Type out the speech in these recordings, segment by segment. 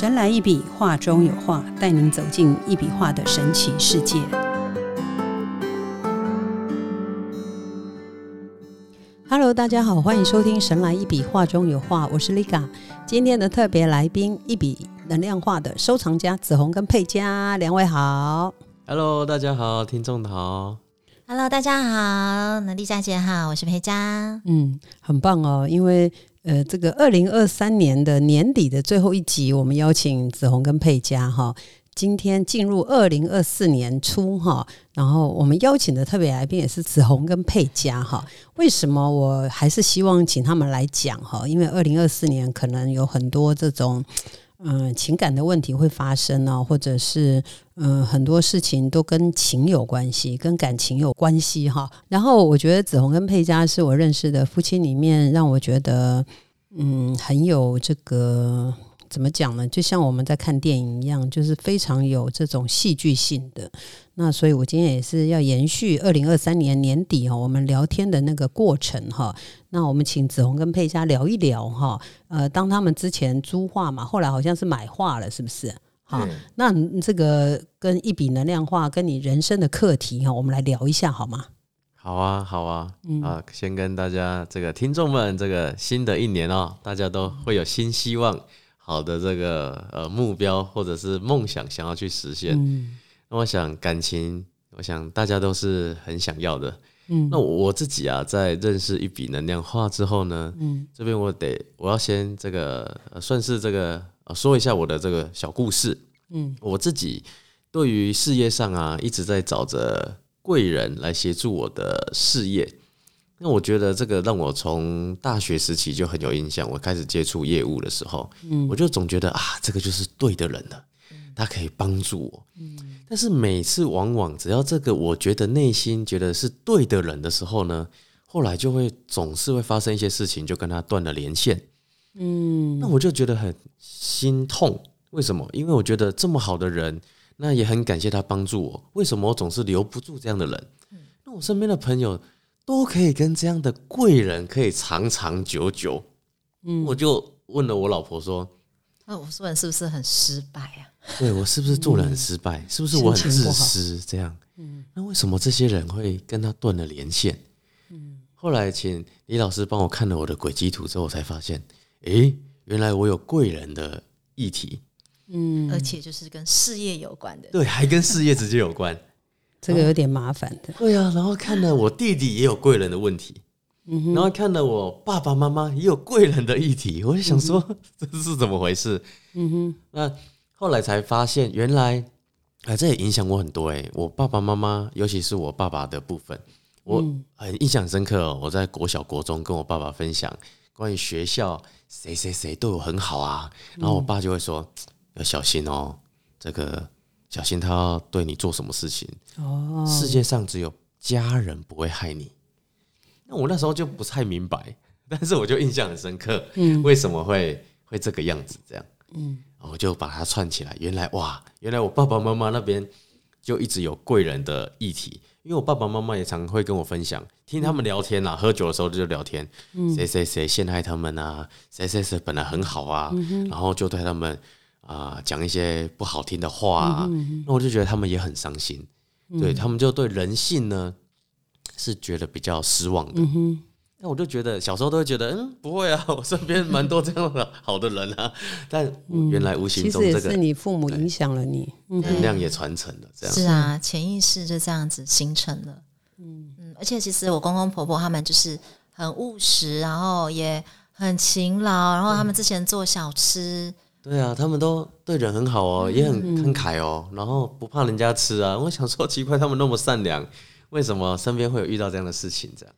神来一笔，画中有画，带您走进一笔画的神奇世界。Hello，大家好，欢迎收听《神来一笔，画中有画》，我是 Liga。今天的特别来宾，一笔能量画的收藏家紫红跟佩佳，两位好。Hello，大家好，听众好。Hello，大家好，能丽佳姐好，我是佩佳。嗯，很棒哦，因为呃，这个二零二三年的年底的最后一集，我们邀请子红跟佩佳哈。今天进入二零二四年初哈，然后我们邀请的特别来宾也是子红跟佩佳哈。为什么我还是希望请他们来讲哈？因为二零二四年可能有很多这种嗯情感的问题会发生呢，或者是嗯很多事情都跟情有关系，跟感情有关系哈。然后我觉得子红跟佩佳是我认识的夫妻里面，让我觉得嗯很有这个。怎么讲呢？就像我们在看电影一样，就是非常有这种戏剧性的。那所以，我今天也是要延续二零二三年年底哈，我们聊天的那个过程哈。那我们请子红跟佩佳聊一聊哈。呃，当他们之前租画嘛，后来好像是买画了，是不是？好，那这个跟一笔能量画，跟你人生的课题哈，我们来聊一下好吗？好啊，好啊，嗯啊，先跟大家这个听众们，这个新的一年哦，大家都会有新希望。好的，这个呃目标或者是梦想想要去实现，嗯那我想感情，我想大家都是很想要的。嗯那我我自己啊，在认识一笔能量画之后呢，嗯这边我得我要先这个、呃、算是这个呃说一下我的这个小故事。嗯我自己对于事业上啊，一直在找着贵人来协助我的事业。那我觉得这个让我从大学时期就很有印象。我开始接触业务的时候，嗯我就总觉得啊，这个就是对的人了，他可以帮助我。嗯但是每次往往只要这个我觉得内心觉得是对的人的时候呢，后来就会总是会发生一些事情，就跟他断了连线。嗯那我就觉得很心痛。为什么？因为我觉得这么好的人，那也很感谢他帮助我。为什么我总是留不住这样的人？那我身边的朋友都可以跟这样的贵人可以长长久久。嗯我就问了我老婆说那我说人是不是很失败啊？：“对我是不是做人很失败？是不是我很自私？这样？嗯那为什么这些人会跟他断了连线？嗯后来请李老师帮我看了我的轨迹图之后，我才发现，诶，原来我有贵人的议题。嗯，而且就是跟事业有关的。对，还跟事业直接有关。这个有点麻烦的。对啊，然后看了我弟弟也有贵人的问题，然后看了我爸爸妈妈也有贵人的议题，我就想说、这是怎么回事？嗯哼，那后来才发现，原来哎、这也影响我很多哎、我爸爸妈妈，尤其是我爸爸的部分，我很印象深刻哦。我在国小、国中跟我爸爸分享关于学校谁谁谁对我很好啊，然后我爸就会说要小心哦，这个小心他要对你做什么事情。哦，世界上只有家人不会害你。那我那时候就不太明白，但是我就印象很深刻，嗯。为什么会会这个样子这样？嗯，我就把它串起来，原来哇，原来我爸爸妈妈那边就一直有贵人的议题，因为我爸爸妈妈也常会跟我分享，听他们聊天啊，喝酒的时候就聊天，谁谁谁陷害他们啊，谁谁谁本来很好啊，然后就对他们啊讲、一些不好听的话啊，那我就觉得他们也很伤心。对他们就对人性呢是觉得比较失望的。那我就觉得小时候都会觉得，嗯，不会啊，我身边蛮多这样的好的人啊。但原来无形中这个是你父母影响了你。嗯能量也传承了，这样是啊，潜意识就这样子形成了。嗯嗯，而且其实我公公婆婆他们就是很务实，然后也很勤劳，然后他们之前做小吃，对啊，他们都对人很好哦，也很慷慨哦，然后不怕人家吃啊。我想说，奇怪，他们那么善良，为什么身边会有遇到这样的事情？这样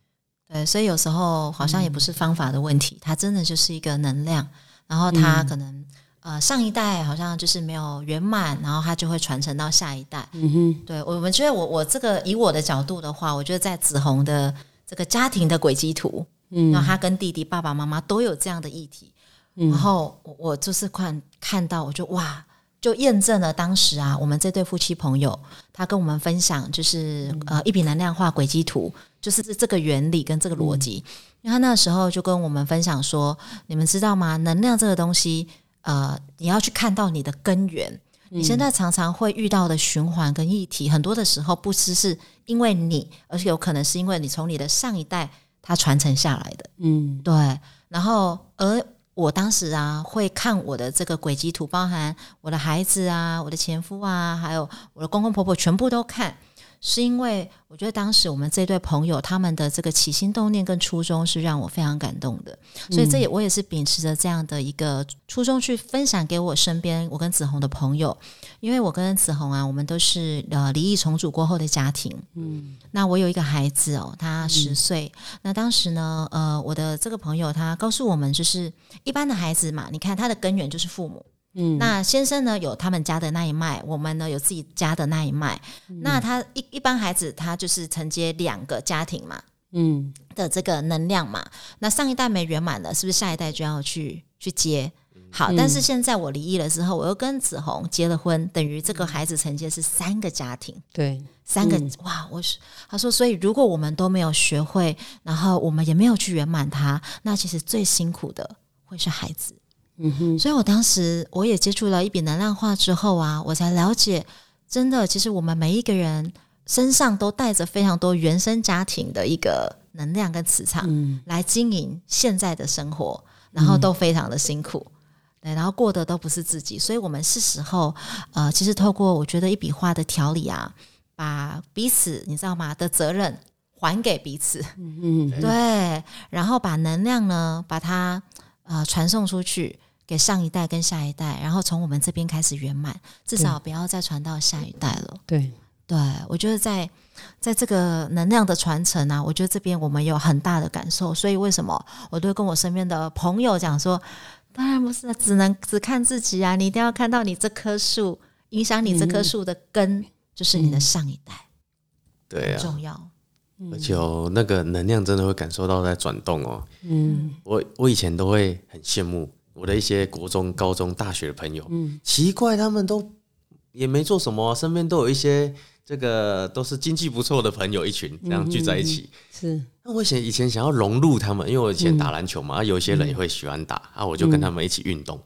对，所以有时候好像也不是方法的问题，它真的就是一个能量，然后它可能、呃上一代好像就是没有圆满，然后它就会传承到下一代。嗯哼，对我们觉得我我这个以我的角度的话，我觉得在紫红的这个家庭的轨迹图，嗯，然后他跟弟弟、爸爸妈妈都有这样的议题，然后我我就是看看到，我就哇，就验证了当时啊，我们这对夫妻朋友他跟我们分享，就是、呃一笔能量化轨迹图，就是这这个原理跟这个逻辑。因为他那时候就跟我们分享说，你们知道吗？能量这个东西，呃，你要去看到你的根源。你现在常常会遇到的循环跟议题，很多的时候不只是因为你，而且有可能是因为你从你的上一代他传承下来的。嗯，对。然后，而我当时啊，会看我的这个轨迹图，包含我的孩子啊，我的前夫啊，还有我的公公婆婆，全部都看。是因为我觉得当时我们这对朋友他们的这个起心动念跟初衷是让我非常感动的，所以这也我也是秉持着这样的一个初衷去分享给我身边我跟子红的朋友，因为我跟子红啊，我们都是呃离异重组过后的家庭，嗯，那我有一个孩子哦，他十岁，那当时呢，呃，我的这个朋友他告诉我们，就是一般的孩子嘛，你看他的根源就是父母。嗯，那先生呢有他们家的那一脉，我们呢有自己家的那一脉。那他一一般孩子他就是承接两个家庭嘛，嗯的这个能量嘛。那上一代没圆满了，是不是下一代就要去去接？好，但是现在我离异了之后，我又跟子红结了婚，等于这个孩子承接是三个家庭，对，三个哇！我是他说，所以如果我们都没有学会，然后我们也没有去圆满他，那其实最辛苦的会是孩子。嗯哼，所以我当时我也接触了一笔能量化之后啊，我才了解，真的，其实我们每一个人身上都带着非常多原生家庭的一个能量跟磁场，来经营现在的生活，然后都非常的辛苦，对，然后过的都不是自己，所以我们是时候，呃，其实透过我觉得一笔画的调理啊，把彼此你知道吗？的责任还给彼此，嗯嗯，对，然后把能量呢，把它呃传送出去。给上一代跟下一代，然后从我们这边开始圆满，至少不要再传到下一代了。对，对我觉得在在这个能量的传承啊，我觉得这边我们有很大的感受。所以为什么我都跟我身边的朋友讲说，当然不是，只能只看自己啊，你一定要看到你这棵树，影响你这棵树的根就是你的上一代，对，啊重要。而且那个能量真的会感受到在转动哦。嗯，我我以前都会很羡慕。我的一些国中、高中、大学的朋友，嗯，奇怪，他们都也没做什么，身边都有一些这个都是经济不错的朋友，一群这样聚在一起。是，那我以前想要融入他们，因为我以前打篮球嘛，啊，有一些人也会喜欢打，啊，我就跟他们一起运动。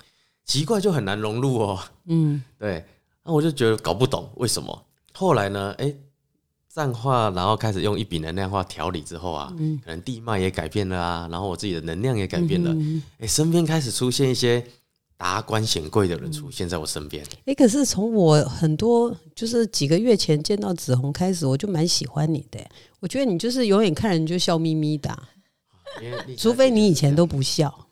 奇怪，就很难融入哦。嗯，对，那我就觉得搞不懂为什么。后来呢，哎。淡化，然后开始用一笔能量化调理之后啊，可能地脉也改变了啊，然后我自己的能量也改变了，哎，身边开始出现一些达官显贵的人出现在我身边。哎，可是从我很多就是几个月前见到紫红开始，我就蛮喜欢你的。我觉得你就是永远看人就笑眯眯的，除非你以前都不笑。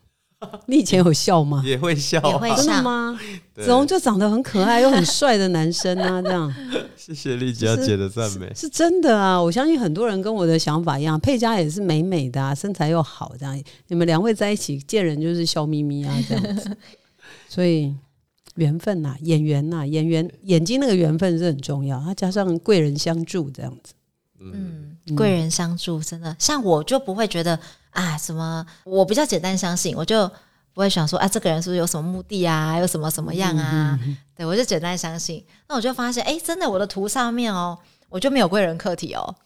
你以前有笑吗？也会笑，真的吗？子龙就长得很可爱又很帅的男生啊，这样。谢谢丽佳姐的赞美，是真的啊！我相信很多人跟我的想法一样，佩佳也是美美的啊，身材又好，这样。你们两位在一起见人就是笑眯眯啊，这样子。所以缘分呐，演员呐，演员眼睛那个缘分是很重要，他加上贵人相助这样子。嗯，贵人相助真的，像我就不会觉得。啊，什么？我比较简单相信，我就不会想说啊，这个人是不是有什么目的啊？有什么什么样啊？对我就简单相信。那我就发现，哎，真的，我的图上面哦，我就没有贵人课题哦。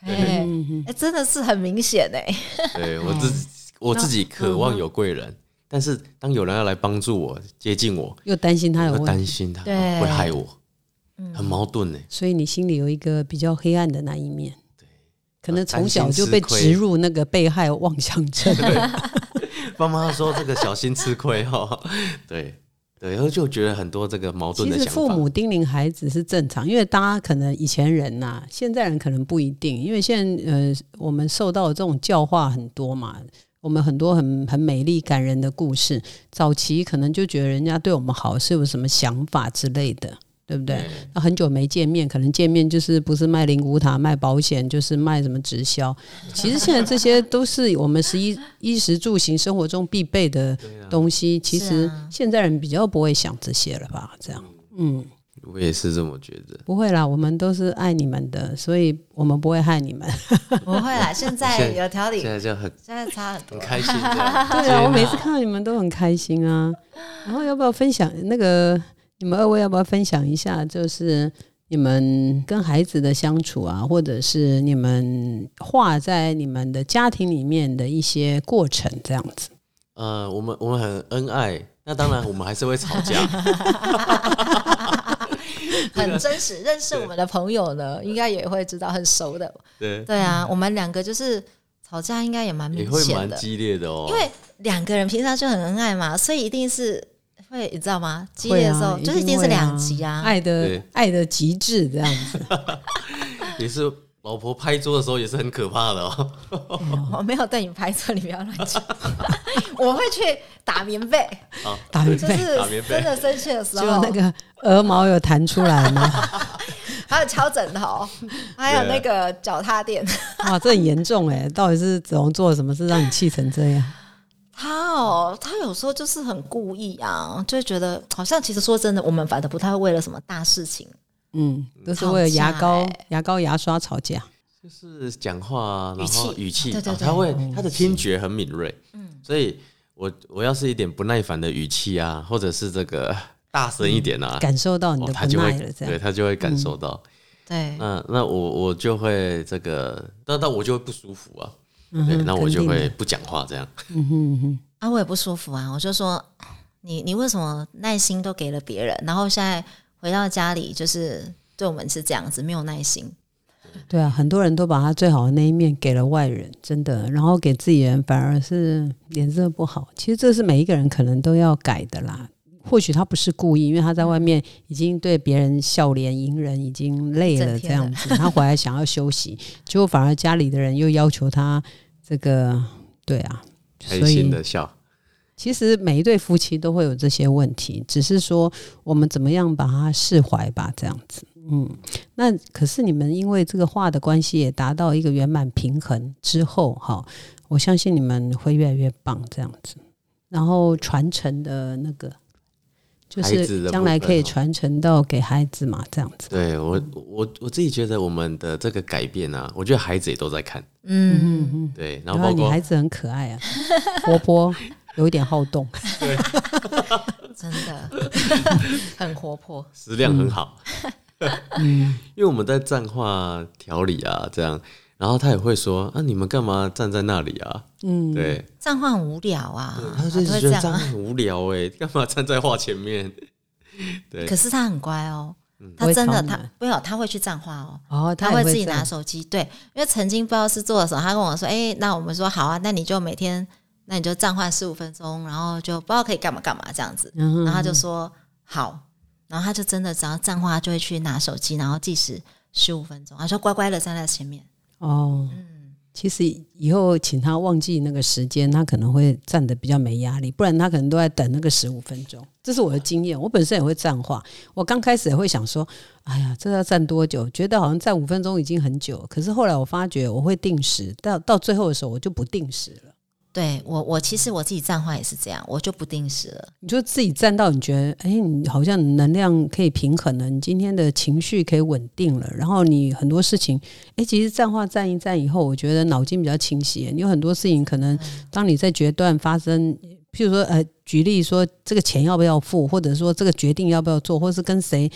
哎，哎，真的是很明显哎。对 我自我自己渴望有贵人，但是当有人要来帮助我、接近我，又担心他有担心他会害我，很矛盾呢。所以你心里有一个比较黑暗的那一面。可能从小就被植入那个被害妄想症。妈妈说：“这个小心吃亏哈。”对对，然后就觉得很多这个矛盾的其实父母叮咛孩子是正常，因为大家可能以前人呐，现在人可能不一定，因为现在呃，我们受到的这种教化很多嘛，我们很多很很美丽感人的故事，早期可能就觉得人家对我们好是有什么想法之类的。对不对？那很久没见面，可能见面就是不是卖灵骨塔、卖保险，就是卖什么直销。其实现在这些都是我们十一衣食住行生活中必备的东西。其实现在人比较不会想这些了吧？这样，嗯，我也是这么觉得。不会啦，我们都是爱你们的，所以我们不会害你们。不会啦，现在有条理，现在就很现在差很很开心。对啊，我每次看到你们都很开心啊。然后要不要分享那个？你们二位要不要分享一下，就是你们跟孩子的相处啊，或者是你们画在你们的家庭里面的一些过程，这样子？呃，我们我们很恩爱，那当然我们还是会吵架。很真实，认识我们的朋友呢，应该也会知道很熟的。对，对啊，我们两个就是吵架，应该也蛮也会蛮明显的，激烈的哦。因为两个人平常就很恩爱嘛，所以一定是会，你知道吗？激烈的时候、啊就是一定是两极啊。爱的对爱的极致这样子。也是老婆拍桌的时候也是很可怕的哦。我没有对你拍桌，你不要乱讲。我会去打棉被，打棉被，就是打棉被真的生气的时就候，那个鹅毛有弹出来吗？还有敲枕头，还有那个脚踏垫。哇，这很严重哎！到底是子龙做了什么事让你气成这样？他哦，他有时候就是很故意啊，就会觉得好像其实说真的，我们反正不太会为了什么大事情。嗯，都是为了牙膏、欸牙膏、牙刷吵架。就是讲话啊，然语气后语气，对对对啊他会他的听觉很敏锐，嗯，所以我我要是一点不耐烦的语气啊，或者是这个大声一点啊，感受到你哦的他就会不耐了，这对。他就会感受到。对，那那我我就会这个，那那我就会不舒服啊，对，嗯哼那我就会不讲话这样。嗯哼嗯哼，啊，我也不舒服啊，我就说你你为什么耐心都给了别人，然后现在回到家里就是对我们是这样子，没有耐心。对啊，很多人都把他最好的那一面给了外人，真的，然后给自己人反而是脸色不好。其实这是每一个人可能都要改的啦。或许他不是故意，因为他在外面已经对别人笑脸迎人，已经累了这样子，他回来想要休息，结果反而家里的人又要求他这个，对啊，开所以心的笑，其实每一对夫妻都会有这些问题，只是说我们怎么样把它释怀吧，这样子。嗯，那可是你们因为这个话的关系，也达到一个圆满平衡之后，哈，我相信你们会越来越棒，这样子。然后传承的那个，就是将来可以传承到给孩子嘛，这样子。对我我我自己觉得我们的这个改变啊，我觉得孩子也都在看，嗯，嗯嗯，对，然然后后包括你孩子很可爱啊，活泼，有一点好动。对 真的 很活泼。食量很好，嗯，因为我们在站话调理啊，这样，然后他也会说啊，你们干嘛站在那里啊？嗯，对，这样话很无聊啊，他就都会是觉得这样这样啊。很无聊哎，干嘛站在画前面？对可是他很乖哦，他真的他没有，他会去站话哦。哦，他会自己拿手机，对，因为曾经不知道是做了什么，他跟我说：“哎、那我们说好啊，那你就每天，那你就站换十五分钟，然后就不知道可以干嘛干嘛这样子。”嗯哼然后他就说好，然后他就真的只要站话就会去拿手机，然后计时十五分钟，他说乖乖的站在前面。哦，其实以后请他忘记那个时间，他可能会站的比较没压力，不然他可能都在等那个十五分钟。这是我的经验，我本身也会站话，我刚开始也会想说，哎呀，这要站多久？觉得好像站五分钟已经很久，可是后来我发觉我会定时，到到最后的时候我就不定时了。对我，我其实我自己站话也是这样，我就不定时了。你就自己站到你觉得，哎，你好像能量可以平衡了，你今天的情绪可以稳定了，然后你很多事情，哎，其实站话站一站以后，我觉得脑筋比较清晰。你有很多事情，可能当你在决断发生，譬如说，呃，举例说这个钱要不要付，或者说这个决定要不要做，或是跟谁，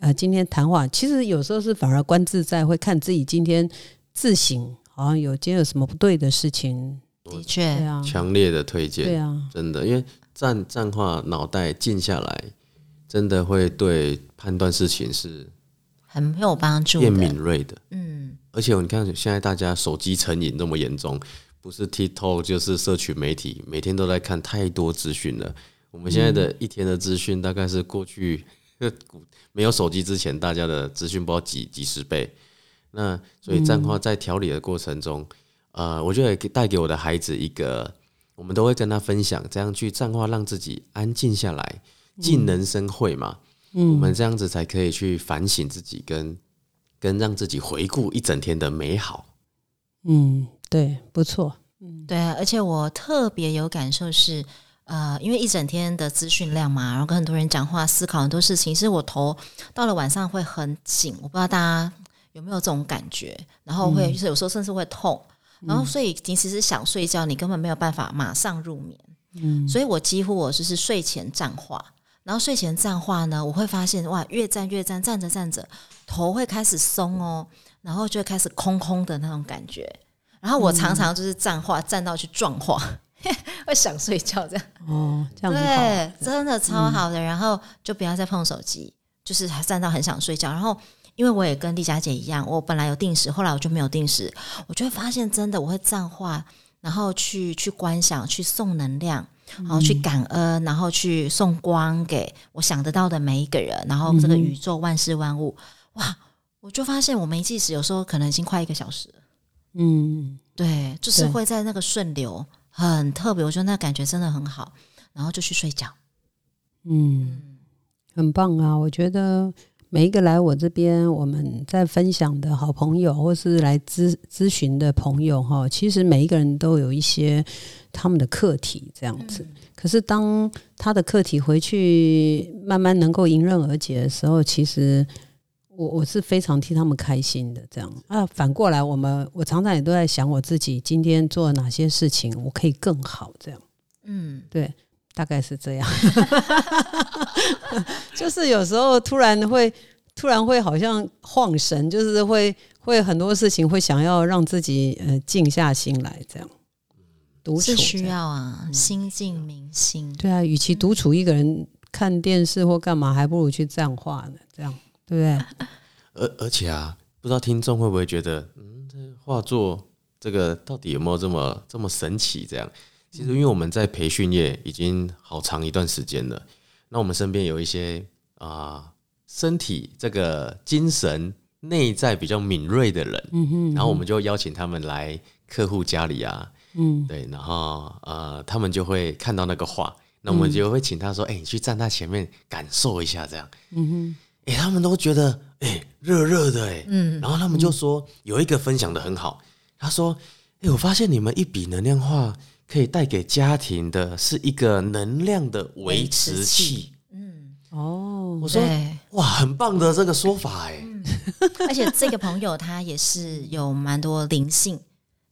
呃，今天谈话，其实有时候是反而观自在，会看自己今天自省，好像有今天有什么不对的事情，的确，啊，强烈的推荐，对啊，真的，因为站站话脑袋静下来，真的会对判断事情是很有帮助变敏。锐的。嗯，而且你看，现在大家手机成瘾那么严重，不是 TikTok 就是社群媒体，每天都在看太多资讯了。我们现在的一天的资讯，大概是过去 没有手机之前大家的资讯不知道几几十倍。那所以站话在调理的过程中，呃，我觉得也带给我的孩子一个，我们都会跟他分享，这样去站化让自己安静下来，尽能生慧嘛。嗯我们这样子才可以去反省自己跟，跟让自己回顾一整天的美好。嗯，对，不错，嗯对啊，而且我特别有感受是，呃，因为一整天的资讯量嘛，然后跟很多人讲话，思考很多事情，其实我头到了晚上会很紧，我不知道大家有没有这种感觉，然后会、就是有时候甚至会痛，然后所以你其实想睡觉，你根本没有办法马上入眠，嗯，所以我几乎我就是睡前站化。然后睡前站化呢，我会发现哇，越站越站，站着站着，头会开始松哦，然后就会开始空空的那种感觉。然后我常常就是站化站到去撞话，会想睡觉这样。哦，这样。对，真的超好的。然后就不要再碰手机，就是还站到很想睡觉。然后因为我也跟丽佳姐一样，我本来有定时，后来我就没有定时。我就会发现，真的我会站化，然后去去观想，去送能量，然后去感恩，然后去送光给我想得到的每一个人，然后这个宇宙万事万物，哇！我就发现我没计时，有时候可能已经快一个小时了。嗯，对，就是会在那个顺流，很特别。我觉得那感觉真的很好，然后就去睡觉。嗯，很棒啊！我觉得每一个来我这边，我们在分享的好朋友，或是来咨咨询的朋友，哈，其实每一个人都有一些他们的课题，这样子。可是当他的课题回去慢慢能够迎刃而解的时候，其实我我是非常替他们开心的。这样啊，反过来，我们我常常也都在想我自己今天做了哪些事情，我可以更好。这样。嗯，对，大概是这样。就是有时候突然会，突然会好像晃神，就是会会很多事情会想要让自己呃静下心来，这样独处是需。要啊，心静明心。对啊，与其独处一个人看电视或干嘛，还不如去站画呢，这样对不对？而而且啊，不知道听众会不会觉得，嗯，这画作这个到底有没有这么这么神奇？这样，其实因为我们在培训业已经好长一段时间了，那我们身边有一些啊、身体这个精神内在比较敏锐的人，嗯哼，然后我们就邀请他们来客户家里啊，嗯对，然后呃，他们就会看到那个画，那我们就会请他说，哎、你去站他前面感受一下，这样。嗯哼，哎、他们都觉得哎热热的哎，嗯。然后他们就说有一个分享的很好，他说，哎、我发现你们一笔能量画可以带给家庭的是一个能量的维持器。器。嗯，哦。我，说。哇，很棒的这个说法哎，而且这个朋友他也是有蛮多灵性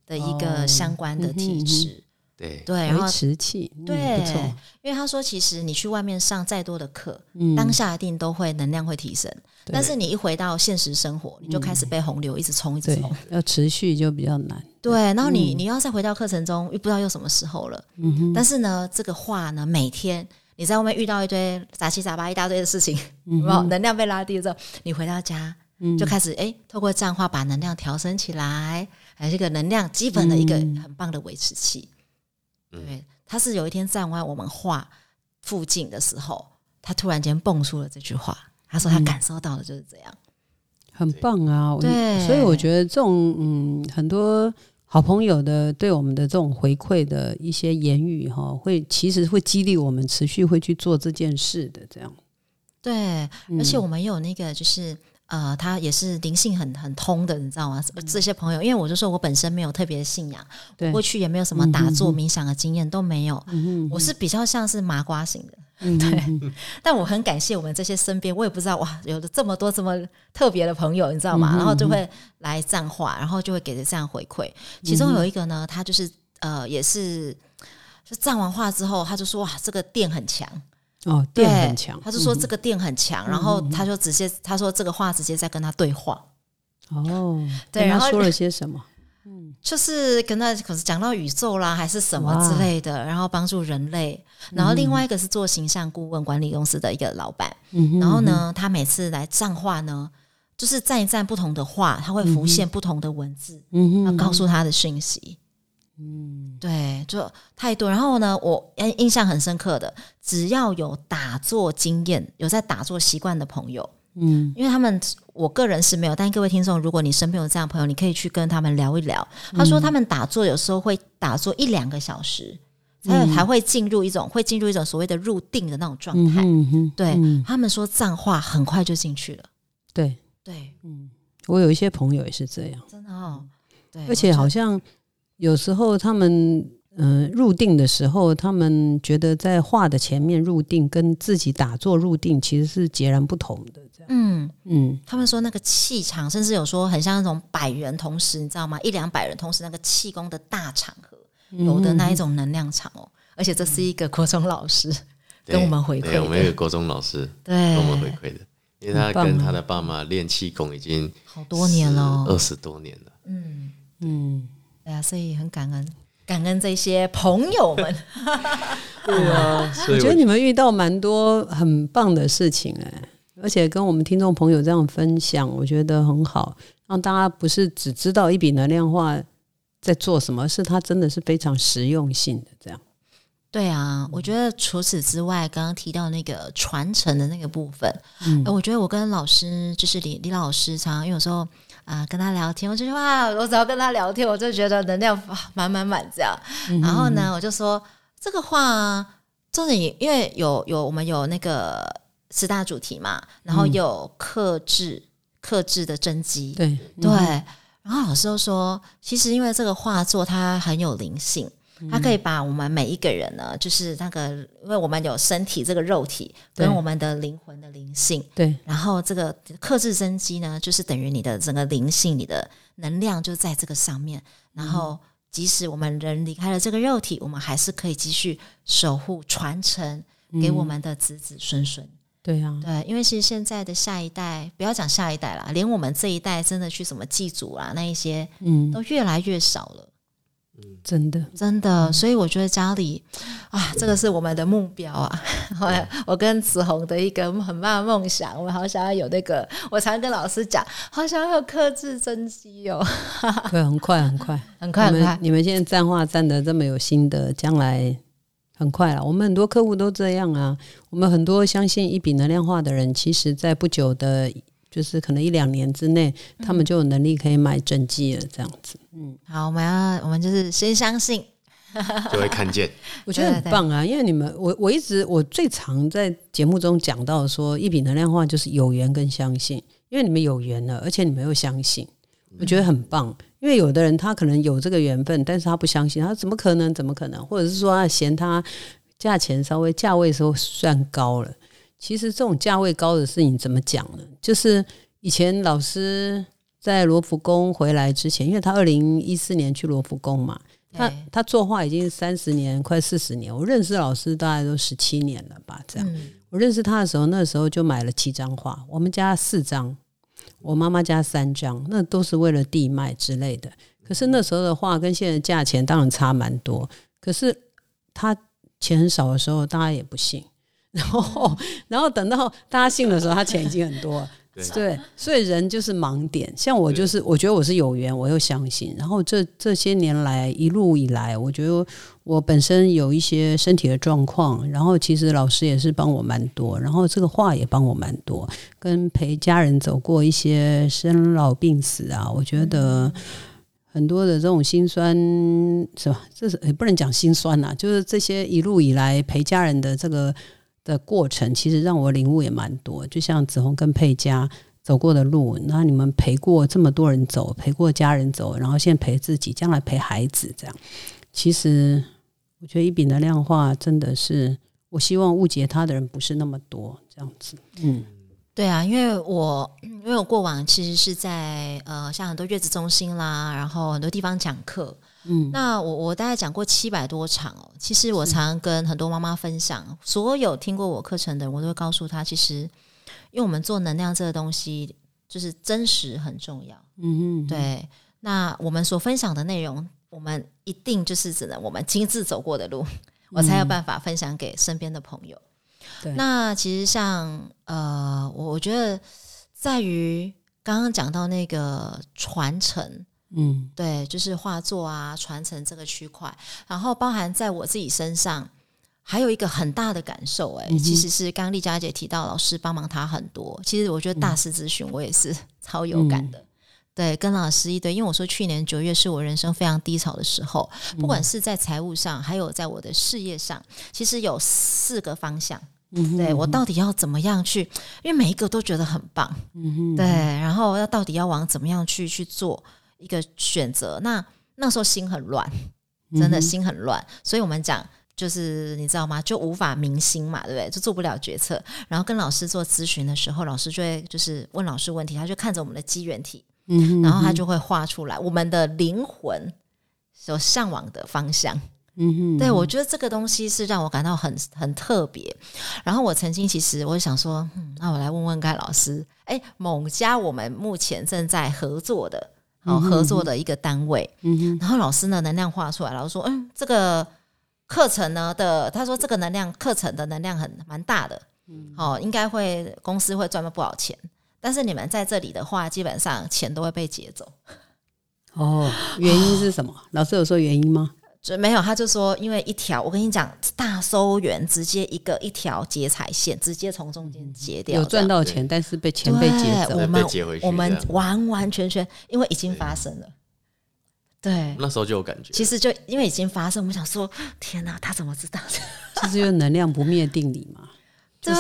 的一个哦。相关的体质，对，对，然后维持器，嗯对，不错，因为他说，其实你去外面上再多的课，嗯当下一定都会能量会提升，但是你一回到现实生活，你就开始被洪流一直冲，一直对冲。，要持续就比较难。对，然后你你要再回到课程中，又不知道又什么时候了。嗯哼，但是呢，这个话呢，每天你在外面遇到一堆杂七杂八一大堆的事情，嗯有没有能量被拉低之后，你回到家就开始哎，透过站话把能量调升起来，还是一个能量基本的一个嗯很棒的维持器。对，他是有一天站完我们画附近的时候，他突然间蹦出了这句话，他说他感受到的就是这样。很棒啊！对所以我觉得这种嗯，很多好朋友的对我们的这种回馈的一些言语哈，会其实会激励我们持续会去做这件事的。这样，对，嗯而且我们有那个就是。呃，他也是灵性很很通的，你知道吗？这些朋友，因为我就说我本身没有特别的信仰，对过去也没有什么打坐冥想的经验都没有，嗯我是比较像是麻瓜型的，嗯 对。但我很感谢我们这些身边，我也不知道哇，有了这么多这么特别的朋友，你知道吗？然后就会来赞话，然后就会给的这样回馈。其中有一个呢，他就是呃，也是就赞完话之后，他就说哇，这个店很强，哦，对电很强，他就说这个电很强，然后他就直接他说这个话直接在跟他对话，哦，对然后说了些什么？嗯。就是跟他可是讲到宇宙啦，还是什么之类的，然后帮助人类。然后另外一个是做形象顾问管理公司的一个老板，嗯哼然后呢，他每次来站话呢，就是站一站不同的话，他会浮现不同的文字，嗯哼，要告诉他的讯息。嗯，对，就太多。然后呢，我印印象很深刻的，只要有打坐经验、有在打坐习惯的朋友，嗯因为他们我个人是没有，但各位听众，如果你身边有这样的朋友，你可以去跟他们聊一聊。他说他们打坐有时候会打坐一两个小时，才有才会进入一种会进入一种所谓的入定的那种状嗯态。嗯哼，对、嗯他们说藏话很快就进去了。对对，嗯我有一些朋友也是这样，真的哦。对，而且好像有时候他们。嗯、入定的时候，他们觉得在画的前面入定，跟自己打坐入定其实是截然不同的。这样，嗯，嗯，他们说那个气场，甚至有说很像那种百人同时，你知道吗？一两百人同时那个气功的大场合，有的那一种能量场哦。而且这是一个国中老师跟我们回馈对，我们有的，个国中老师对跟我们回馈的，因为他跟他的爸妈练气功已经好多年了哦。二十多年了。嗯，嗯，对啊，所以很感恩，感恩这些朋友们。对啊，我觉得你们遇到蛮多很棒的事情哎、而且跟我们听众朋友这样分享，我觉得很好，让大家不是只知道一笔能量化在做什么，是它真的是非常实用性的这样。对啊，我觉得除此之外，刚刚提到那个传承的那个部分，嗯呃我觉得我跟老师就是李李老师常常，因为有时候啊、跟他聊天，我就觉得哇，我只要跟他聊天，我就觉得能量啊满满满这样。嗯然后呢，我就说这个话啊，重点因为有有我们有那个十大主题嘛，然后有克制克制的真机，对对。然后老师又说，其实因为这个画作它很有灵性，它可以把我们每一个人呢，就是那个，因为我们有身体这个肉体跟我们的灵魂的灵性，对然后这个克制真机呢，就是等于你的整个灵性、你的能量就在这个上面。然后，即使我们人离开了这个肉体，我们还是可以继续守护、传承给我们的子子孙孙。对啊，对，因为其实现在的下一代，不要讲下一代啦，连我们这一代真的去什么祭祖啊，那一些嗯，都越来越少了。真的，真的，所以我觉得家里啊，这个是我们的目标啊。我我跟子红的一个很大的梦想，我们好想要有那个，我常跟老师讲，好想要有克制真机哦，对，很快很快，很快很快你们。你们现在站话站的这么有心得，将来很快了。我们很多客户都这样啊。我们很多相信一笔能量化的人，其实在不久的，就是可能一两年之内，他们就有能力可以买整机了。这样子，嗯好，我们要我们就是先相信，就会看见。我觉得很棒啊。因为你们，我我一直我最常在节目中讲到说，一笔能量化就是有缘跟相信，因为你们有缘了，而且你们又相信，我觉得很棒。因为有的人他可能有这个缘分，但是他不相信，他怎么可能？怎么可能？或者是说他嫌他价钱稍微价位时候算高了。其实这种价位高的事情怎么讲呢？就是以前老师在罗浮宫回来之前，因为他二零一四年去罗浮宫嘛，他他作画已经三十年，快四十年。我认识老师大概都十七年了吧，这样。嗯我认识他的时候，那时候就买了七张画，我们家四张，我妈妈家三张，那都是为了地卖之类的。可是那时候的画跟现在价钱当然差蛮多，可是他钱很少的时候，大家也不信。然后，然后等到大家信的时候，他钱已经很多了。对对，所以人就是盲点。像我就是，我觉得我是有缘，我又相信。然后这这些年来一路以来，我觉得我本身有一些身体的状况，然后其实老师也是帮我蛮多，然后这个话也帮我蛮多，跟陪家人走过一些生老病死啊，我觉得很多的这种心酸是吧？这是也不能讲心酸呐、就是这些一路以来陪家人的这个的过程，其实让我领悟也蛮多。就像子红跟佩佳走过的路，那你们陪过这么多人走，陪过家人走，然后现在陪自己，将来陪孩子，这样，其实我觉得一笔能量化真的是，我希望误解他的人不是那么多，这样子，嗯。对啊，因为我因为我过往其实是在呃像很多月子中心啦，然后很多地方讲课，嗯那我我大概讲过七百多场哦。其实我常常跟很多妈妈分享，所有听过我课程的人，我都会告诉她，其实因为我们做能量这个东西，就是真实很重要。嗯嗯，对，那我们所分享的内容，我们一定就是只能我们亲自走过的路，我才有办法分享给身边的朋友。对那其实像呃，我我觉得在于刚刚讲到那个传承，嗯。对，就是画作啊，传承这个区块，然后包含在我自己身上，还有一个很大的感受、哎、嗯其实是刚刚丽佳姐提到老师帮忙她很多，其实我觉得大师咨询我也是 超有感的。对，跟老师一对，因为我说去年九月是我人生非常低潮的时候，不管是在财务上，还有在我的事业上，其实有四个方向。嗯对我到底要怎么样去？因为每一个都觉得很棒，嗯对，然后要到底要往怎么样去去做一个选择？那那时候心很乱，真的心很乱，所以我们讲就是你知道吗？就无法明心嘛，对不对？就做不了决策。然后跟老师做咨询的时候，老师就会就是问老师问题，他就看着我们的机缘体，嗯然后他就会画出来我们的灵魂所向往的方向。嗯哼，对，我觉得这个东西是让我感到很很特别。然后我曾经其实我想说，嗯，那我来问问盖老师，哎，某家我们目前正在合作的好合作的一个单位。嗯然后老师呢能量画出来，老师说，嗯，这个课程呢的，他说这个能量课程的能量很蛮大的，嗯，哦，应该会公司会赚不少钱，但是你们在这里的话，基本上钱都会被劫走。哦，原因是什么？老师有说原因吗？就没有，他就说，因为一条，我跟你讲，大收员直接一个一条劫财线，直接从中间截掉，有赚到钱，但是被钱被劫走，我们接回去，我们完完全全因为已经发生了，对，那时候就有感觉。其实就因为已经发生，我们想说，天哪，他怎么知道？就是用能量不灭定理嘛？对，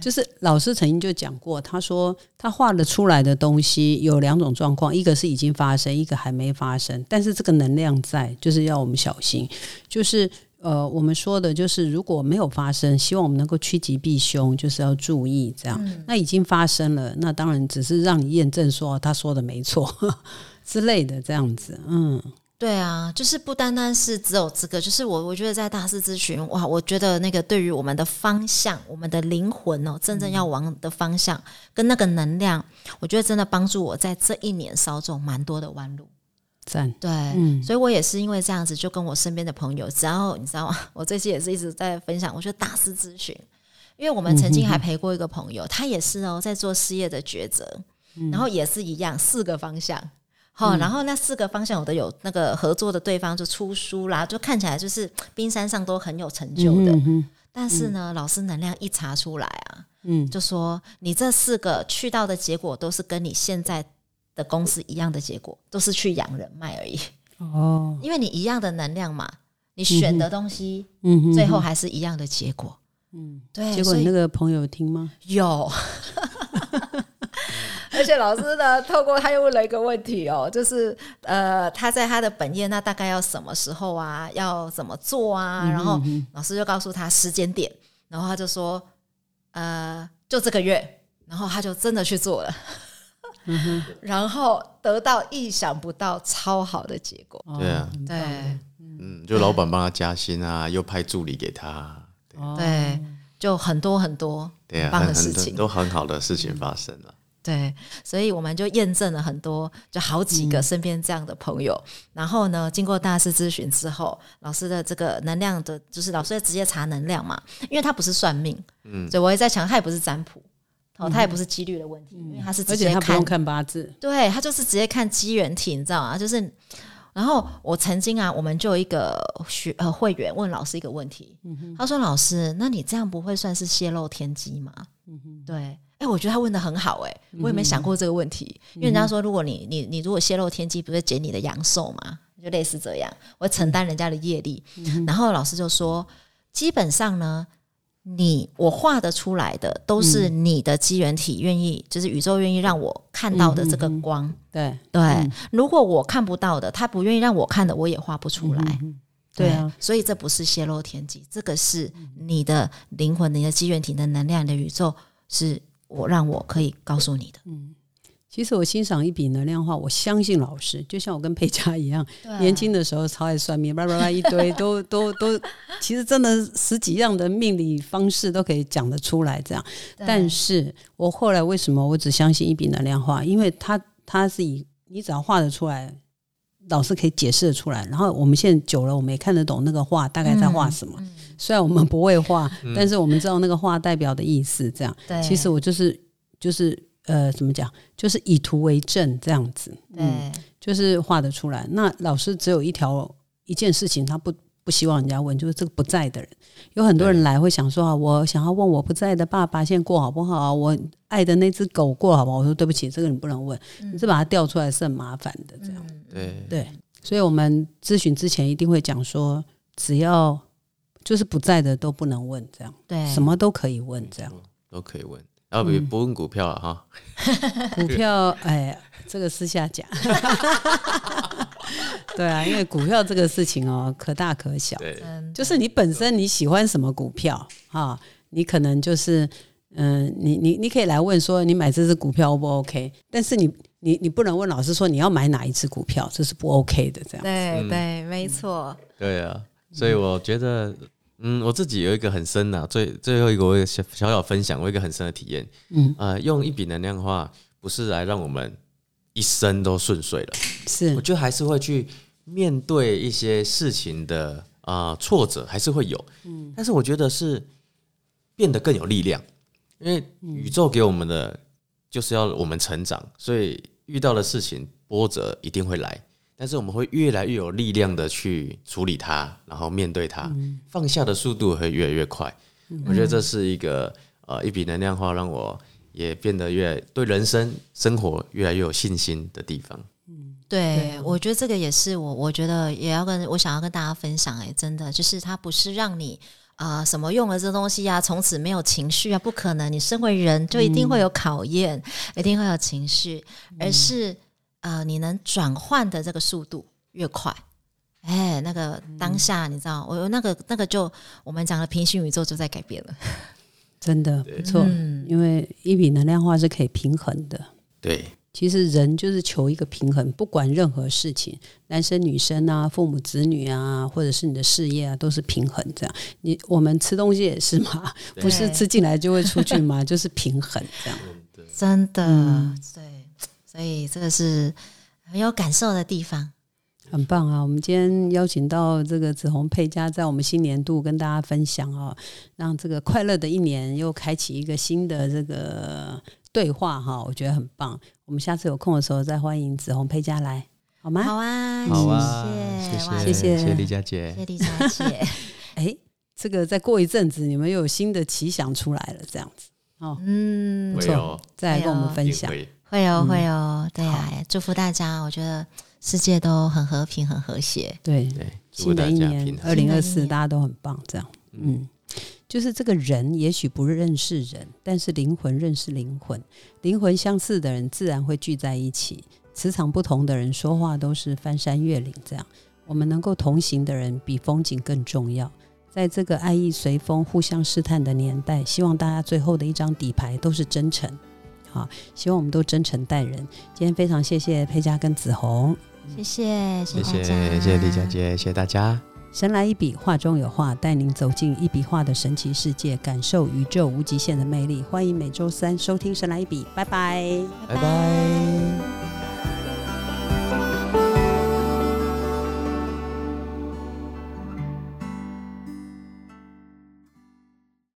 就是老师曾经就讲过，他说他画的出来的东西有两种状况，一个是已经发生，一个还没发生。但是这个能量在，就是要我们小心。就是呃，我们说的就是如果没有发生，希望我们能够趋吉避凶，就是要注意这样。那已经发生了，那当然只是让你验证说他说的没错 之类的这样子，嗯。对啊，就是不单单是只有这个，就是我我觉得在大师咨询哇，我觉得那个对于我们的方向、我们的灵魂哦，真正要往的方向跟那个能量，我觉得真的帮助我在这一年少走蛮多的弯路。赞，对，所以我也是因为这样子，就跟我身边的朋友，只要你知道吗？我最近也是一直在分享，我觉得大师咨询，因为我们曾经还陪过一个朋友，他也是哦，在做事业的抉择，然后也是一样四个方向。好，然后那四个方向我都有那个合作的对方就出书啦，就看起来就是 冰山上都很有成就的。但是呢，老师能量一查出来啊，嗯，就说你这四个去到的结果都是跟你现在的公司一样的结果，都是去养人脉而已。哦，因为你一样的能量嘛，你选的东西，嗯，最后还是一样的结果。嗯，对。结果你那个朋友听吗？有。而且老师呢，透过他又问了一个问题哦，就是呃，他在他的本业那大概要什么时候啊？要怎么做啊？然后老师就告诉他时间点，然后他就说呃，就这个月，然后他就真的去做了，然后得到意想不到超好的结果。对啊，对，嗯，就老板帮他加薪啊，又派助理给他，对，就很多很多对啊，棒的事情，都很好的事情发生了。对，所以我们就验证了很多，就好几个身边这样的朋友。然后呢，经过大师咨询之后，老师的这个能量的，就是老师直接查能量嘛，因为他不是算命，嗯，所以我也在想，他也不是占卜，哦，他也不是几率的问题，因为他是直接看看八字，对他就是直接看机缘体，你知道吗？就是，然后我曾经啊，我们就有一个学呃会员问老师一个问题，他说：“老师，那你这样不会算是泄露天机吗？”嗯哼，对。哎，我觉得他问的很好，哎，我也没想过这个问题。因为人家说，如果你你你如果泄露天机，不是减你的阳寿嘛？就类似这样，我承担人家的业力。然后老师就说，基本上呢，你我画的出来的都是你的机缘体愿意，就是宇宙愿意让我看到的这个光。对对，如果我看不到的，他不愿意让我看的，我也画不出来。对啊，所以这不是泄露天机，这个是你的灵魂、你的机缘体的能量、你的宇宙是。我让我可以告诉你的，嗯，其实我欣赏一笔能量画，我相信老师，就像我跟佩佳一样，年轻的时候超爱算命，叭叭叭一堆，都都都，其实真的十几样的命理方式都可以讲得出来，这样。但是我后来为什么我只相信一笔能量画？因为它它是以你只要画得出来。老师可以解释得出来，然后我们现在久了，我们也看得懂那个画大概在画什么。虽然我们不会画，但是我们知道那个画代表的意思。这样，其实我就是就是呃，怎么讲，就是以图为证这样子。嗯，就是画得出来。那老师只有一条一件事情，他不。不希望人家问，就是这个不在的人，有很多人来会想说啊，我想要问我不在的爸爸现在过好不好？我爱的那只狗过好不好？我说对不起，这个你不能问，你是把它调出来是很麻烦的，这样。对。对，所以我们咨询之前一定会讲说，只要就是不在的都不能问，这样。对，什么都可以问，这样。都可以问，啊不不问股票了哈，股票哎，这个私下讲。对啊，因为股票这个事情哦，可大可小。对，就是你本身你喜欢什么股票哈，你可能就是嗯，你你你可以来问说你买这只股票 O 不 OK？但是你你你不能问老师说你要买哪一只股票，这是不 OK 的。这样对对，没错。对啊，所以我觉得嗯，我自己有一个很深的最最后一个我小小小分享，我一个很深的体验。嗯呃，用一笔能量画不是来让我们。一生都顺遂了。是我觉得还是会去面对一些事情的啊、呃挫折，还是会有。嗯，但是我觉得是变得更有力量，因为宇宙给我们的就是要我们成长，所以遇到的事情波折一定会来，但是我们会越来越有力量的去处理它，然后面对它，放下的速度会越来越快。我觉得这是一个呃一笔能量化，让我也变得越对人生生活越来越有信心的地方。对，我觉得这个也是我，我觉得也要跟我想要跟大家分享、哎，真的就是它不是让你啊、什么用了这东西啊，从此没有情绪啊，不可能，你身为人就一定会有考验，一定会有情绪，而是呃，你能转换的这个速度越快。哎，那个当下，你知道，我那个那个就我们讲的平行宇宙就在改变了。真的不错，嗯因为一笔能量化是可以平衡的。对，其实人就是求一个平衡，不管任何事情，男生女生啊，父母子女啊，或者是你的事业啊，都是平衡。这样，你我们吃东西也是嘛，不是吃进来就会出去嘛，就是平衡这样。真的，嗯对，所以这个是很有感受的地方。很棒啊！我们今天邀请到这个紫红佩佳，在我们新年度跟大家分享哦，让这个快乐的一年又开启一个新的这个对话哈，我觉得很棒。我们下次有空的时候再欢迎紫红佩佳来，好吗？好啊，好啊，谢谢哇谢谢谢谢李佳姐谢谢李佳姐。哎，这个再过一阵子，你们又有新的奇想出来了，这样子哦，嗯不，会哦，再来跟我们分享。会会哦，嗯会哦，对啊，祝福大家，我觉得世界都很和平，很和谐。对，对，祝新的大家一年。二零二四，大家都很棒，这样，嗯。就是这个人也许不认识人，但是灵魂认识灵魂，灵魂相似的人自然会聚在一起。磁场不同的人说话都是翻山越岭，这样我们能够同行的人比风景更重要。在这个爱意随风、互相试探的年代，希望大家最后的一张底牌都是真诚。好，希望我们都真诚待人。今天非常谢谢佩佳跟子红，谢谢，谢谢谢，谢谢李佳。姐，谢谢大家，神来一笔，画中有画，带您走进一笔画的神奇世界，感受宇宙无极限的魅力。欢迎每周三收听《神来一笔》，拜拜。拜拜。